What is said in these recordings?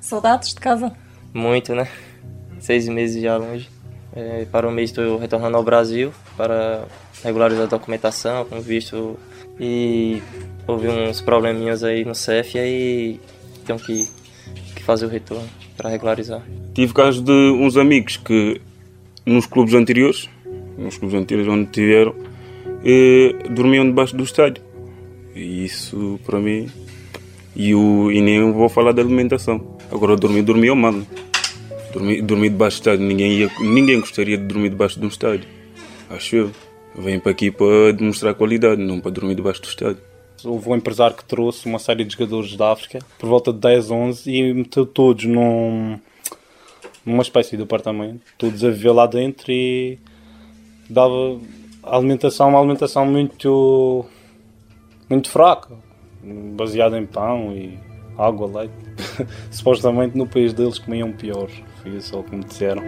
Saudades de casa? Muito, né? Seis meses já longe. É, para o mês estou retornando ao Brasil para regularizar a documentação, com visto. E houve uns probleminhas aí no CEF e aí tenho que, que fazer o retorno para regularizar. Tive casos de uns amigos que nos clubes anteriores, nos clubes anteriores onde tiveram, eh, dormiam debaixo do estádio. E isso para mim. E, o, e nem vou falar da alimentação. Agora dormir, dormia mal. Dormir, dormir debaixo do estádio, ninguém, ia, ninguém gostaria de dormir debaixo de um estádio. Acho eu. Venho para aqui para demonstrar qualidade, não para dormir debaixo do estádio. Houve um empresário que trouxe uma série de jogadores da África, por volta de 10, 11, e meteu todos num, numa espécie de apartamento, todos a viver lá dentro e dava alimentação, uma alimentação muito, muito fraca, baseada em pão e água, leite. Supostamente no país deles comiam pior, foi isso que me disseram.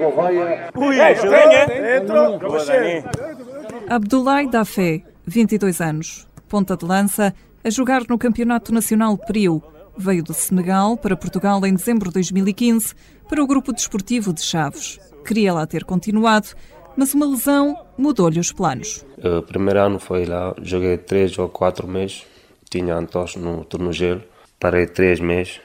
Gouveia. Ui, Abdoulaye Dafé, 22 anos, ponta de lança, a jogar no Campeonato Nacional Prio. Veio do Senegal para Portugal em dezembro de 2015 para o Grupo Desportivo de Chaves. Queria lá ter continuado, mas uma lesão mudou-lhe os planos. O primeiro ano foi lá, joguei três ou quatro meses, tinha antoche no tornozelo, parei três meses.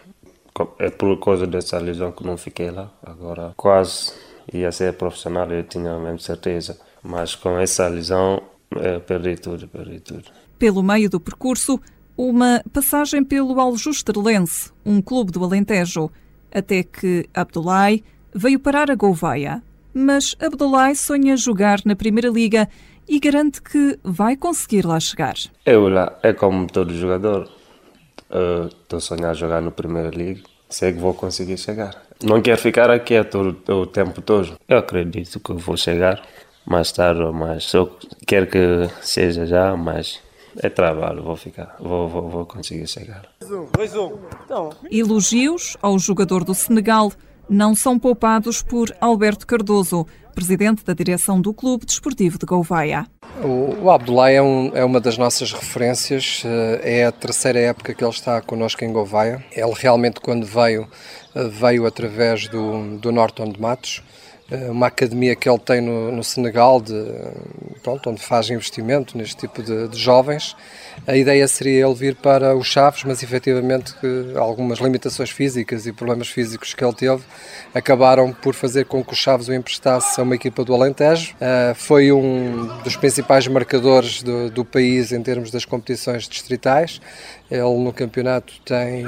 É por causa dessa lesão que não fiquei lá. Agora quase ia ser profissional, eu tinha a mesma certeza. Mas com essa lesão, eu perdi tudo, perdi tudo. Pelo meio do percurso, uma passagem pelo Aljustrellense, um clube do Alentejo, até que Abdoulaye veio parar a Gouveia. Mas Abdoulaye sonha jogar na Primeira Liga e garante que vai conseguir lá chegar. Eu lá, é como todo jogador, estou uh, a sonhar jogar no Primeira Liga, sei que vou conseguir chegar. Não quero ficar aqui todo, o tempo todo. Eu acredito que vou chegar mais tarde ou mais. Só quero que seja já, mas é trabalho, vou ficar, vou, vou, vou conseguir chegar. Então. Elogios ao jogador do Senegal não são poupados por Alberto Cardoso, presidente da direção do Clube Desportivo de Gouveia. O, o Abdoulaye é, um, é, uma das nossas referências, eh, é a terceira época que ele está connosco em Gouveia. Ele realmente, quando veio, eh, veio através do, do Norton de Matos, uma academia que ele tem no, no Senegal, de, pronto, onde faz investimento neste tipo de, de, jovens. A ideia seria ele vir para os Chaves, mas efetivamente algumas limitações físicas e problemas físicos que ele teve acabaram por fazer com que os Chaves o emprestasse a uma equipa do Alentejo. Uh, foi um dos principais marcadores do, do país em termos das competições distritais. Ele no campeonato tem,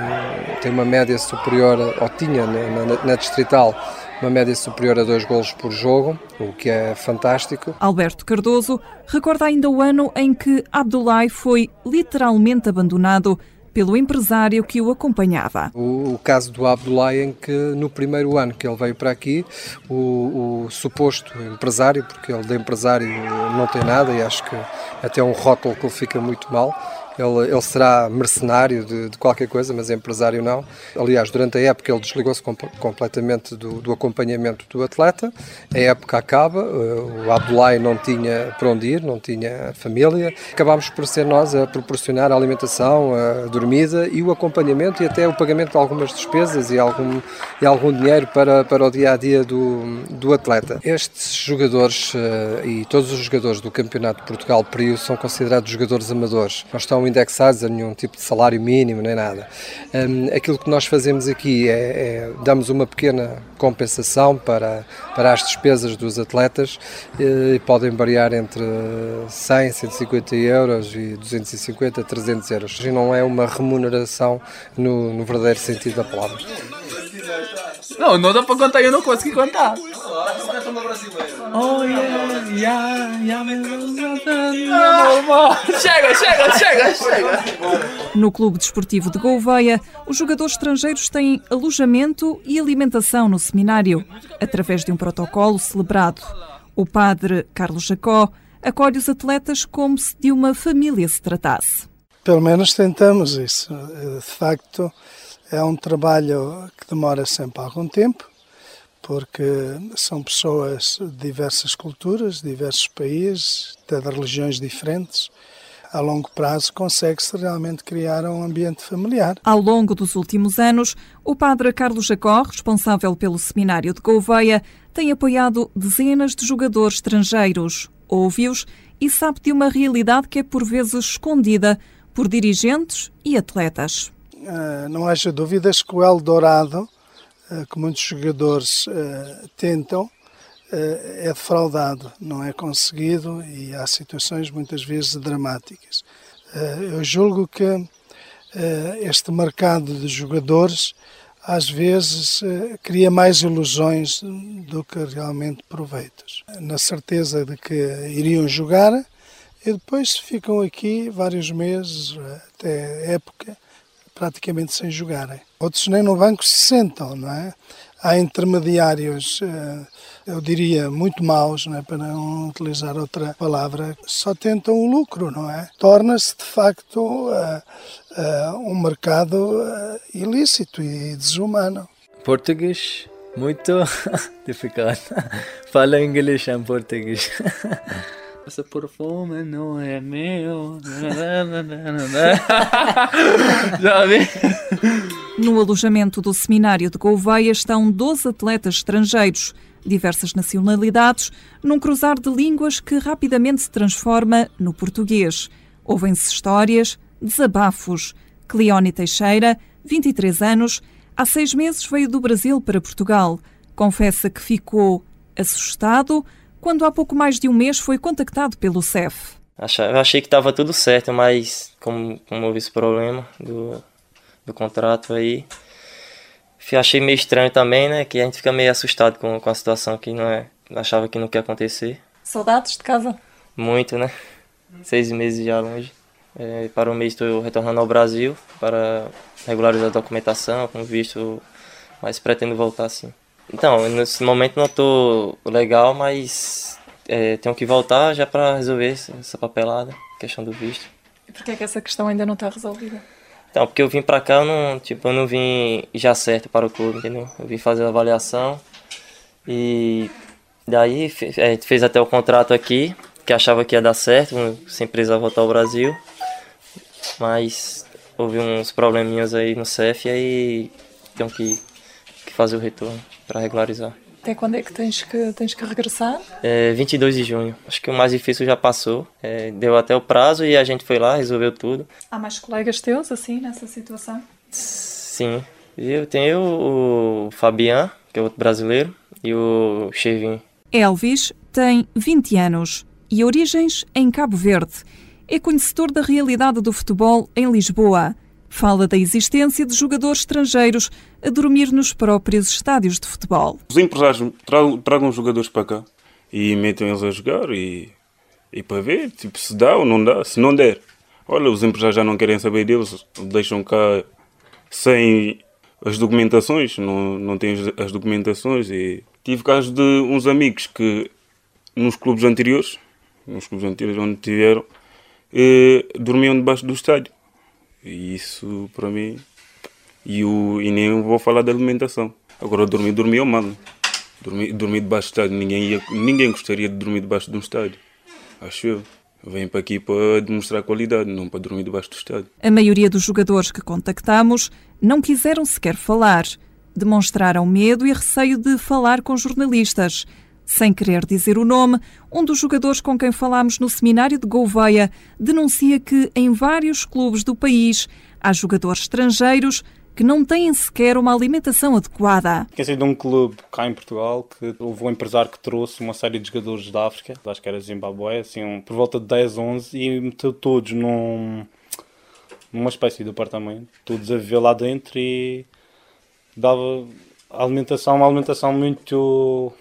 tem uma média superior, ou tinha na, na, na distrital, uma média superior a dois golos por jogo, o que é fantástico. Alberto Cardoso recorda ainda o ano em que Abdoulaye foi literalmente abandonado pelo empresário que o acompanhava. O, o, caso do Abdoulaye em que no primeiro ano que ele veio para aqui, o, o, suposto empresário, porque ele de empresário não tem nada e acho que até um rótulo que ele fica muito mal, ele, ele será mercenário de, de, qualquer coisa, mas empresário não. Aliás, durante a época ele desligou-se com, completamente do, do, acompanhamento do atleta. A época acaba, eh, o Abdoulaye não tinha para onde ir, não tinha família. Acabámos por ser nós a proporcionar a alimentação, a dormida e o acompanhamento e até o pagamento de algumas despesas e algum, e algum dinheiro para, para o dia a dia do, do atleta. Estes jogadores eh, e todos os jogadores do Campeonato de Portugal Prio são considerados jogadores amadores. Não estão indexados a nenhum tipo de salário mínimo nem nada. Um, aquilo que nós fazemos aqui é, é damos uma pequena compensação para, para as despesas dos atletas eh, e podem variar entre 100, 150 euros e 250, 300 euros. E não é uma remuneração no, no verdadeiro sentido da palavra. Não, não dá para contar, eu não consegui contar. Oh, yeah, yeah, yeah, chega, chega, chega, chega. No Clube Desportivo de Gouveia, os jogadores estrangeiros têm alojamento e alimentação no seminário, através de um protocolo celebrado. O padre Carlos Jacó acolhe os atletas como se de uma família se tratasse. Pelo menos tentamos isso. De facto, é um trabalho que demora sempre algum tempo, porque são pessoas de diversas culturas, diversos países, até de religiões diferentes. A longo prazo consegue-se realmente criar um ambiente familiar. Ao longo dos últimos anos, o padre Carlos Jacó, responsável pelo seminário de Gouveia, tem apoiado dezenas de jogadores estrangeiros, ouve-os e sabe de uma realidade que é por vezes escondida por dirigentes e atletas. Uh, não haja dúvidas que o Eldorado, uh, que muitos jogadores uh, tentam, é defraudado, não é conseguido e há situações muitas vezes dramáticas. Eu julgo que este mercado de jogadores às vezes cria mais ilusões do que realmente proveitos. Na certeza de que iriam jogar, e depois ficam aqui vários meses, até época, praticamente sem jogarem. Outros nem no banco se sentam, não é? Há intermediários, eh, eu diria, muito maus, não é? para não utilizar outra palavra, só tentam o lucro, não é? Torna-se, de facto, eh, eh, um mercado ilícito e desumano. Português, muito dificuldade. Fala inglês em português. Esse perfume não é meu. Já vi? No alojamento do seminário de Gouveia estão 12 atletas estrangeiros, diversas nacionalidades, num cruzar de línguas que rapidamente se transforma no português. Ouvem-se histórias, desabafos. Cleone Teixeira, 23 anos, há seis meses veio do Brasil para Portugal. Confessa que ficou assustado quando há pouco mais de um mês foi contactado pelo CEF. Eu achei que estava tudo certo, mas como, como houve esse problema do, do contrato aí, achei meio estranho também, né? Que a gente fica meio assustado com, com a situação que não é, achava que não ia acontecer. Saudades de casa? Muito, né? Seis meses já longe. É, para um mês estou retornando ao Brasil para regularizar a documentação, com visto, mas pretendo voltar sim. Então, nesse momento não estou legal, mas é, tenho que voltar já para resolver essa papelada, questão do visto. E por que é que essa questão ainda não está resolvida? Então, porque eu vim para cá, eu não, tipo, eu não vim já certo para o clube, entendeu? Eu vim fazer a avaliação e daí a gente fez até o contrato aqui, que achava que ia dar certo, sem empresa voltar ao Brasil, mas houve uns probleminhas aí no CEF e aí tenho que, que fazer o retorno para regularizar. Até quando é que tens que, tens que regressar? É 22 de junho. Acho que o mais difícil já passou. É, deu até o prazo e a gente foi lá, resolveu tudo. Há mais colegas teus assim nessa situação? Sim. Eu tenho o Fabian, que é outro brasileiro, e o Chevin. Elvis tem 20 anos e origens em Cabo Verde. É conhecedor da realidade do futebol em Lisboa Fala da existência de jogadores estrangeiros a dormir nos próprios estádios de futebol. Os empresários tragam, tragam jogadores para cá e metem eles a jogar e, e para ver tipo, se dá ou não dá. Se não der, olha, os empresários já não querem saber deles, deixam cá sem as documentações, não, não têm as documentações. E tive casos de uns amigos que nos clubes anteriores, nos clubes anteriores onde tiveram, eh, dormiam debaixo do estádio. E isso para mim. E, o, e nem vou falar da alimentação. Agora dormir eu mando. Dormir, dormir debaixo do estádio. Ninguém, ia, ninguém gostaria de dormir debaixo de um estádio. Acho eu. Vem para aqui para demonstrar qualidade, não para dormir debaixo do estádio. A maioria dos jogadores que contactamos não quiseram sequer falar. Demonstraram medo e receio de falar com jornalistas. Sem querer dizer o nome, um dos jogadores com quem falámos no seminário de Gouveia denuncia que em vários clubes do país há jogadores estrangeiros que não têm sequer uma alimentação adequada. Dizer, de um clube cá em Portugal que houve um empresário que trouxe uma série de jogadores da África, acho que era Zimbabue, assim, por volta de 10, 11, e meteu todos num, numa espécie de apartamento, todos a viver lá dentro e dava alimentação uma alimentação muito,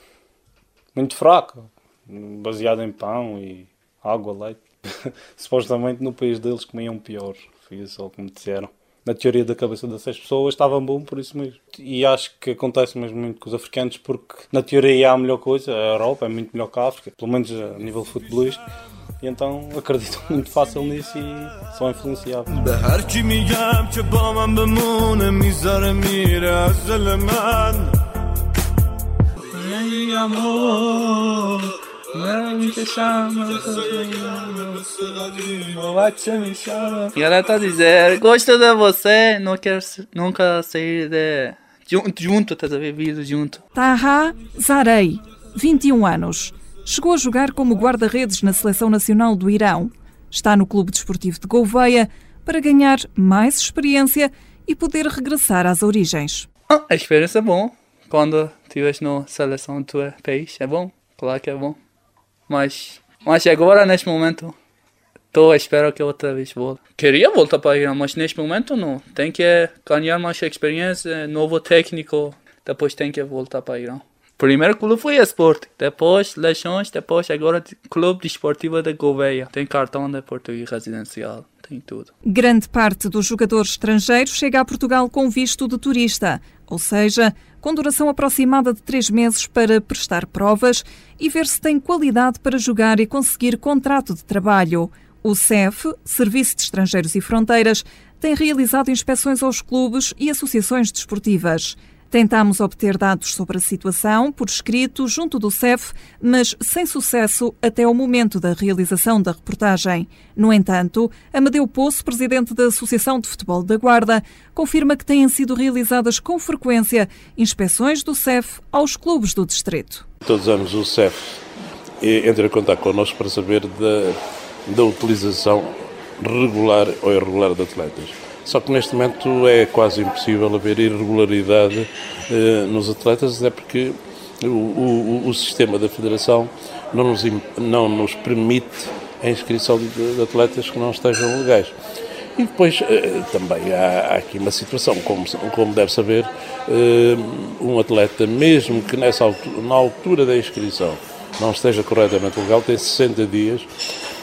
muito fraca, baseada em pão e água, leite. Supostamente no país deles comiam pior, foi isso o que me disseram. Na teoria da cabeça dessas pessoas estavam bom por isso mesmo. E acho que acontece mesmo muito com os africanos porque na teoria há a melhor coisa, a Europa é muito melhor que a África, pelo menos a nível futebolístico. E então acredito muito fácil nisso e são influenciáveis. E ela tá dizendo, gosto de você, não quero nunca sair de... Junto, junto, estás a ver? Vindo junto. Taha Zarei, 21 anos. Chegou a jogar como guarda-redes na Seleção Nacional do Irão. Está no Clube Desportivo de Gouveia para ganhar mais experiência e poder regressar às origens. Ah, a experiência é bom. Quando estiveres na seleção do teu país, é bom. Claro que é bom. Mas, mas agora, neste momento, estou à espera que outra vez volte. Queria voltar para Irã, mas neste momento não. Tem que ganhar mais experiência, novo técnico. Depois tem que voltar para Irã. Primeiro clube foi esporte, depois Leixões, depois agora Clube Desportivo de Gouveia. Tem cartão de português residencial, tem tudo. Grande parte dos jogadores estrangeiros chega a Portugal com visto de turista, ou seja, com duração aproximada de três meses para prestar provas e ver se tem qualidade para jogar e conseguir contrato de trabalho. O CEF, Serviço de Estrangeiros e Fronteiras, tem realizado inspeções aos clubes e associações desportivas. Tentámos obter dados sobre a situação por escrito junto do CEF, mas sem sucesso até ao momento da realização da reportagem. No entanto, Amadeu Poço, presidente da Associação de Futebol da Guarda, confirma que têm sido realizadas com frequência inspeções do CEF aos clubes do distrito. Todos os anos o CEF entra em contato connosco para saber da, da utilização regular ou irregular de atletas. Só que neste momento é quase impossível haver irregularidade eh, nos atletas, é porque o, o, o, sistema da Federação não nos, não nos permite a inscrição de, de atletas que não estejam legais. E depois eh, também há, há, aqui uma situação, como, como deve saber, eh, um atleta, mesmo que nessa altura, na altura da inscrição não esteja corretamente legal, tem 60 dias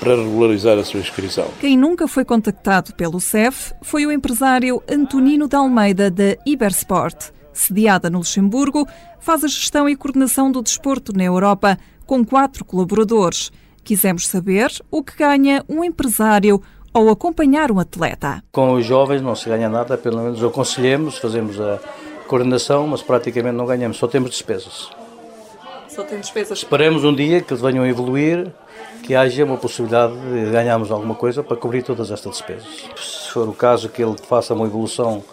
para regularizar a sua inscrição. Quem nunca foi contactado pelo CEF foi o empresário Antonino de Almeida da Ibersport. Sediada no Luxemburgo, faz a gestão e coordenação do desporto na Europa com quatro colaboradores. Quisemos saber o que ganha um empresário ao acompanhar um atleta. Com os jovens não se ganha nada, pelo menos aconselhemos, fazemos a coordenação, mas praticamente não ganhamos, só temos despesas. Só tem despesas. Esperemos um dia que eles venham a evoluir que haja uma possibilidade de ganharmos alguma coisa para cobrir todas estas despesas. Se for o caso que ele faça uma evolução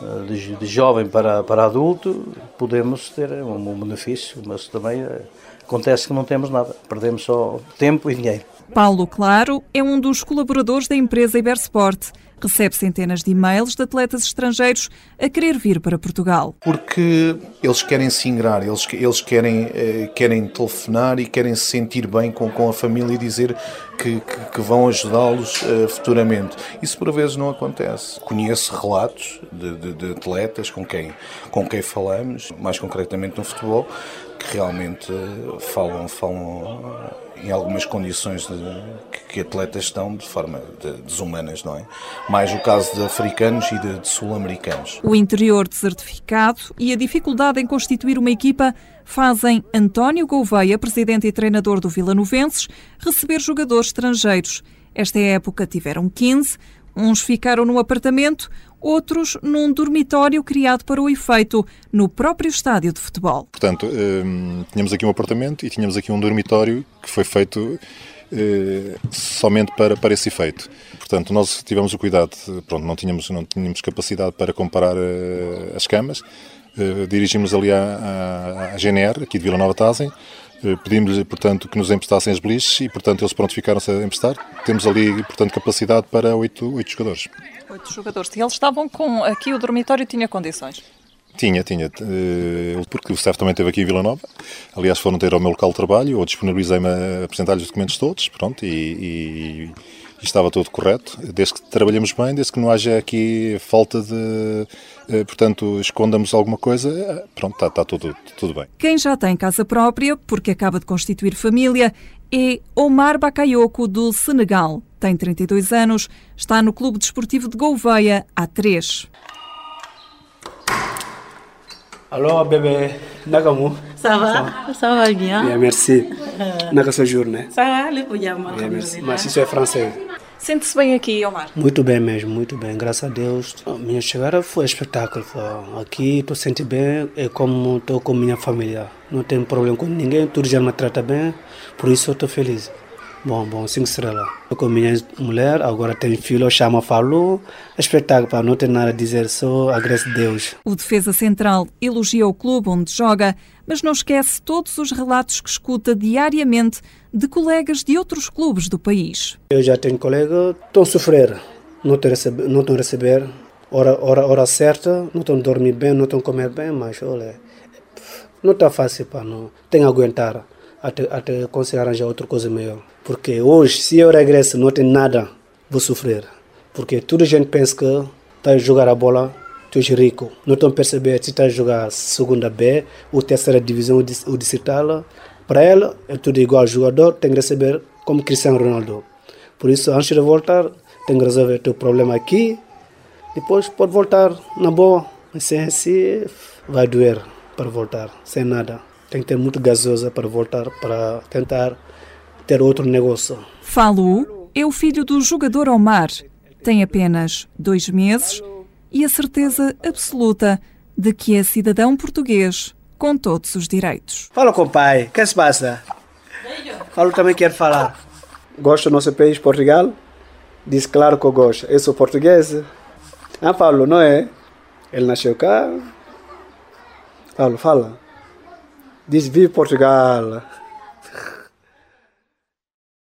eh, de, de jovem para, para adulto, podemos ter um, um benefício, mas também eh, acontece que não temos nada, perdemos só tempo e dinheiro. Paulo Claro é um dos colaboradores da empresa Ibersport recebe centenas de e-mails de atletas estrangeiros a querer vir para Portugal. Porque eles querem se ingrar, eles, eles querem, eh, querem telefonar e querem se sentir bem com, com a família e dizer que, que, que vão ajudá-los uh, futuramente. Isso por vezes não acontece. Conheço relatos de, de, de atletas com quem, com quem falamos, mais concretamente no futebol, que realmente falam, falam em algumas condições de, que, que, atletas estão de forma de, desumanas, não é? Mais o caso de africanos e de, de sul-americanos. O interior desertificado e a dificuldade em constituir uma equipa fazem António Gouveia, presidente e treinador do Vila Novenses, receber jogadores estrangeiros. Esta época tiveram 15, uns ficaram no apartamento, outros num dormitório criado para o efeito, no próprio estádio de futebol. Portanto, hum, tínhamos aqui um apartamento e tínhamos aqui um dormitório que foi feito eh, somente para, para esse efeito. Portanto, nós tivemos o cuidado, pronto, não tínhamos, não tínhamos capacidade para comparar eh, as camas, eh, dirigimos ali à, à, à GNR, aqui de Vila Nova Tazem, pedimos-lhe, portanto, que nos emprestassem as beliches e, portanto, eles pronto ficaram-se a emprestar. Temos ali, portanto, capacidade para oito, oito jogadores. Oito jogadores. E eles estavam com... Aqui o dormitório tinha condições? Tinha, tinha, eh, porque o staff também esteve aqui em Vila Nova. Aliás, foram ter ao meu local de trabalho, eu disponibilizei-me a apresentar-lhes os documentos todos, pronto, e, e estava tudo correto, desde que trabalhemos bem, desde que não haja aqui falta de, eh, portanto, escondamos alguma coisa, eh, pronto, está, está tudo, tudo bem. Quem já tem casa própria, porque acaba de constituir família, é Omar Bakayoko, do Senegal. Tem 32 anos, está no Clube Desportivo de Gouveia há 3. Alô, bébé, Nagamu. Ça va Ça va bien. Bien, merci. Naga sua journée. Ça va, le pujama. Bien, merci. Mas isso é francês. Sente-se bem aqui, Omar? Muito bem mesmo, muito bem, graças a Deus. A minha chegada foi espetáculo. Aqui estou sentindo bem, é como estou com minha família. Não tenho problema com ninguém, tudo já me trata bem, por isso estou feliz. Bom, bom, cinco estrelas. Estou com minha mulher, agora tenho filho, chama falou. Espetáculo, pá, não tenho nada a dizer, só agradeço a Deus. O defesa central elogia o clube onde joga, mas não esquece todos os relatos que escuta diariamente de colegas de outros clubes do país. Eu já tenho colegas que estão a sofrer, não estão a receber, não estão a receber hora, hora, hora certa, não estão a dormir bem, não estão a comer bem, mas olha, não está fácil, pá, não. Tem a aguentar até, até conseguir arranjar outra coisa melhor. Porque hoje, se eu regresso, não tem nada, vou sofrer. Porque toda gente pensa que está a jogar a bola, tu és rico. Não estão a perceber se está a jogar segunda B ou terceira divisão ou distrital. Para ela, é tudo igual. jogador tem que receber como Cristiano Ronaldo. Por isso, antes de voltar, tem que resolver teu problema aqui. Depois pode voltar na boa. Sem assim, vai doer para voltar, sem nada. Tem que ter muito gasosa para voltar, para tentar ter outro negócio. Falu é o filho do jogador Omar. Tem apenas dois meses e a certeza absoluta de que é cidadão português com todos os direitos. Fala com o pai, o que se passa? Paulo também quer falar. Gosta do nosso país, Portugal? Diz claro que eu gosto. Eu sou português. Ah, Paulo, não é? Ele nasceu cá. Paulo, fala. Diz vive Portugal.